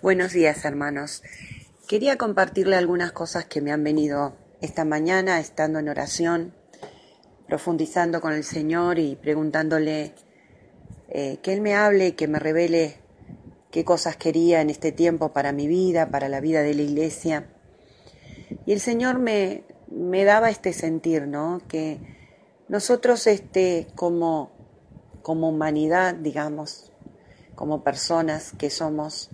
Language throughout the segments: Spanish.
Buenos días, hermanos. Quería compartirle algunas cosas que me han venido esta mañana estando en oración, profundizando con el Señor y preguntándole eh, que Él me hable que me revele qué cosas quería en este tiempo para mi vida, para la vida de la iglesia. Y el Señor me, me daba este sentir, ¿no? Que nosotros este, como, como humanidad, digamos, como personas que somos,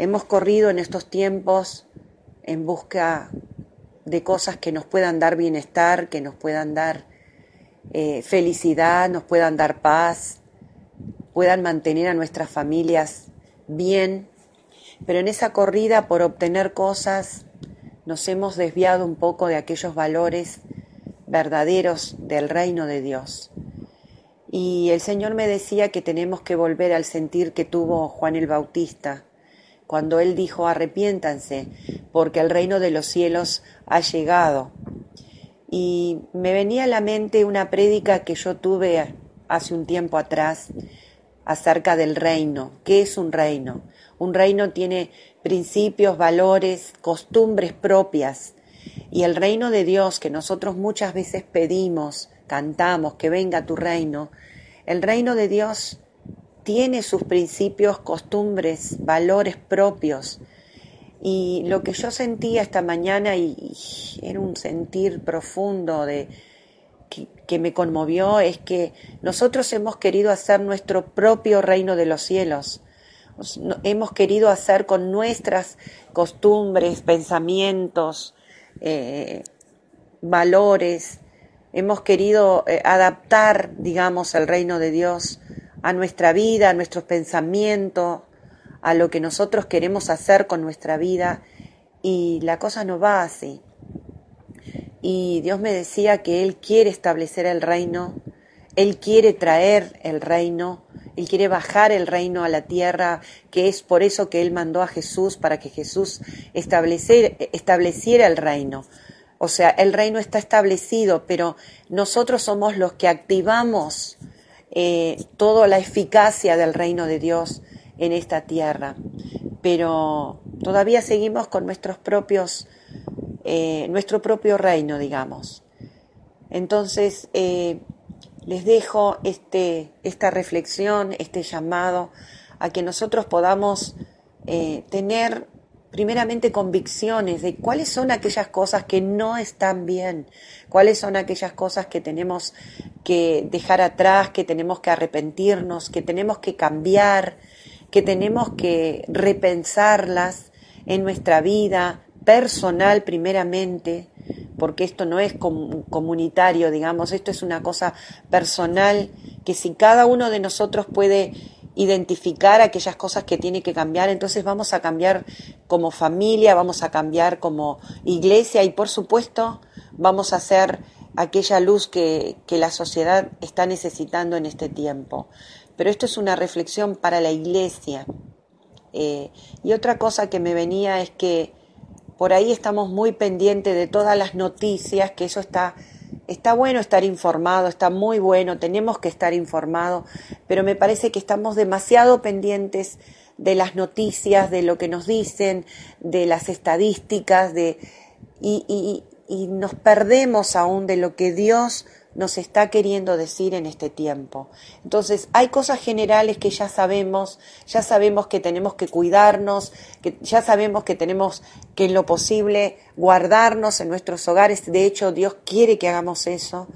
hemos corrido en estos tiempos en busca de cosas que nos puedan dar bienestar, que nos puedan dar eh, felicidad, nos puedan dar paz, puedan mantener a nuestras familias bien, pero en esa corrida por obtener cosas nos hemos desviado un poco de aquellos valores verdaderos del reino de Dios. Y el Señor me decía que tenemos que volver al sentir que tuvo Juan el Bautista, cuando él dijo arrepiéntanse, porque el reino de los cielos ha llegado. Y me venía a la mente una prédica que yo tuve hace un tiempo atrás acerca del reino. ¿Qué es un reino? Un reino tiene principios, valores, costumbres propias. Y el reino de Dios que nosotros muchas veces pedimos, cantamos, que venga tu reino, el reino de Dios tiene sus principios, costumbres, valores propios. Y lo que yo sentía esta mañana y, era un sentir profundo de que, me conmovió es que nosotros hemos querido hacer nuestro propio reino de los cielos. Hemos querido hacer con nuestras costumbres, pensamientos, eh, valores, hemos querido eh, adaptar, digamos, el reino de Dios a nuestra vida, a nuestros pensamientos, a lo que nosotros queremos hacer con nuestra vida y la cosa no va así. Y Dios me decía que Él quiere establecer el reino, Él quiere traer el reino, Él quiere bajar el reino a la tierra, que es por eso que Él mandó a Jesús, para que Jesús estableciera el reino. O sea, el reino está establecido, pero nosotros somos los que activamos eh, toda la eficacia del reino de Dios en esta tierra. Pero todavía seguimos con nuestros propios, eh, nuestro propio reino, digamos. Entonces, eh, les dejo este, esta reflexión, este llamado a que nosotros podamos tener primeramente convicciones de cuáles son aquellas cosas que no están bien, cuáles son aquellas cosas que tenemos que dejar atrás, que tenemos que arrepentirnos, que tenemos que cambiar, que tenemos que repensarlas en nuestra vida personal primeramente, porque esto no es comunitario, digamos, esto es una cosa personal que si cada uno de nosotros puede identificar aquellas cosas que tiene que cambiar, entonces vamos a cambiar como familia, vamos a cambiar como iglesia y por supuesto vamos a hacer aquella luz que, la sociedad está necesitando en este tiempo. Pero esto es una reflexión para la iglesia. Eh, y otra cosa que me venía es que por ahí estamos muy pendientes de todas las noticias, que eso está Está bueno estar informado, está muy bueno, tenemos que estar informados, pero me parece que estamos demasiado pendientes de las noticias, de lo que nos dicen, de las estadísticas, de, y, y nos perdemos aún de lo que Dios nos está queriendo decir en este tiempo. Entonces, hay cosas generales que ya sabemos, ya sabemos que tenemos que cuidarnos, que ya sabemos que tenemos que en lo posible guardarnos en nuestros hogares. De hecho, Dios quiere que hagamos eso.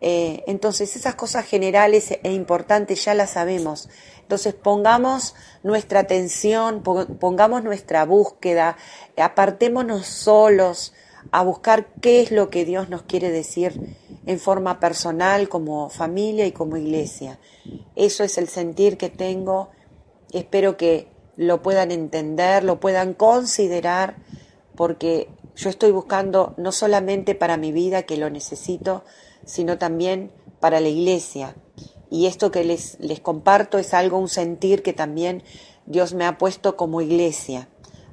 Eh, entonces, esas cosas generales e importantes ya las sabemos. Entonces, pongamos nuestra atención, pongamos nuestra búsqueda, apartémonos solos a buscar qué es lo que Dios nos quiere decir en forma personal, como familia y como iglesia. Eso es el sentir que tengo. Espero que lo puedan entender, lo puedan considerar, porque yo estoy buscando no solamente para mi vida, que lo necesito, sino también para la iglesia. Y esto que les, les comparto es algo, un sentir que también Dios me ha puesto como iglesia.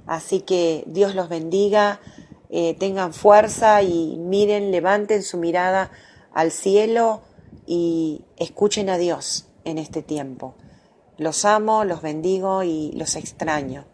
Así que Dios los bendiga, eh, tengan fuerza y miren, levanten su mirada al cielo y escuchen a Dios en este tiempo. Los amo, los bendigo y los extraño.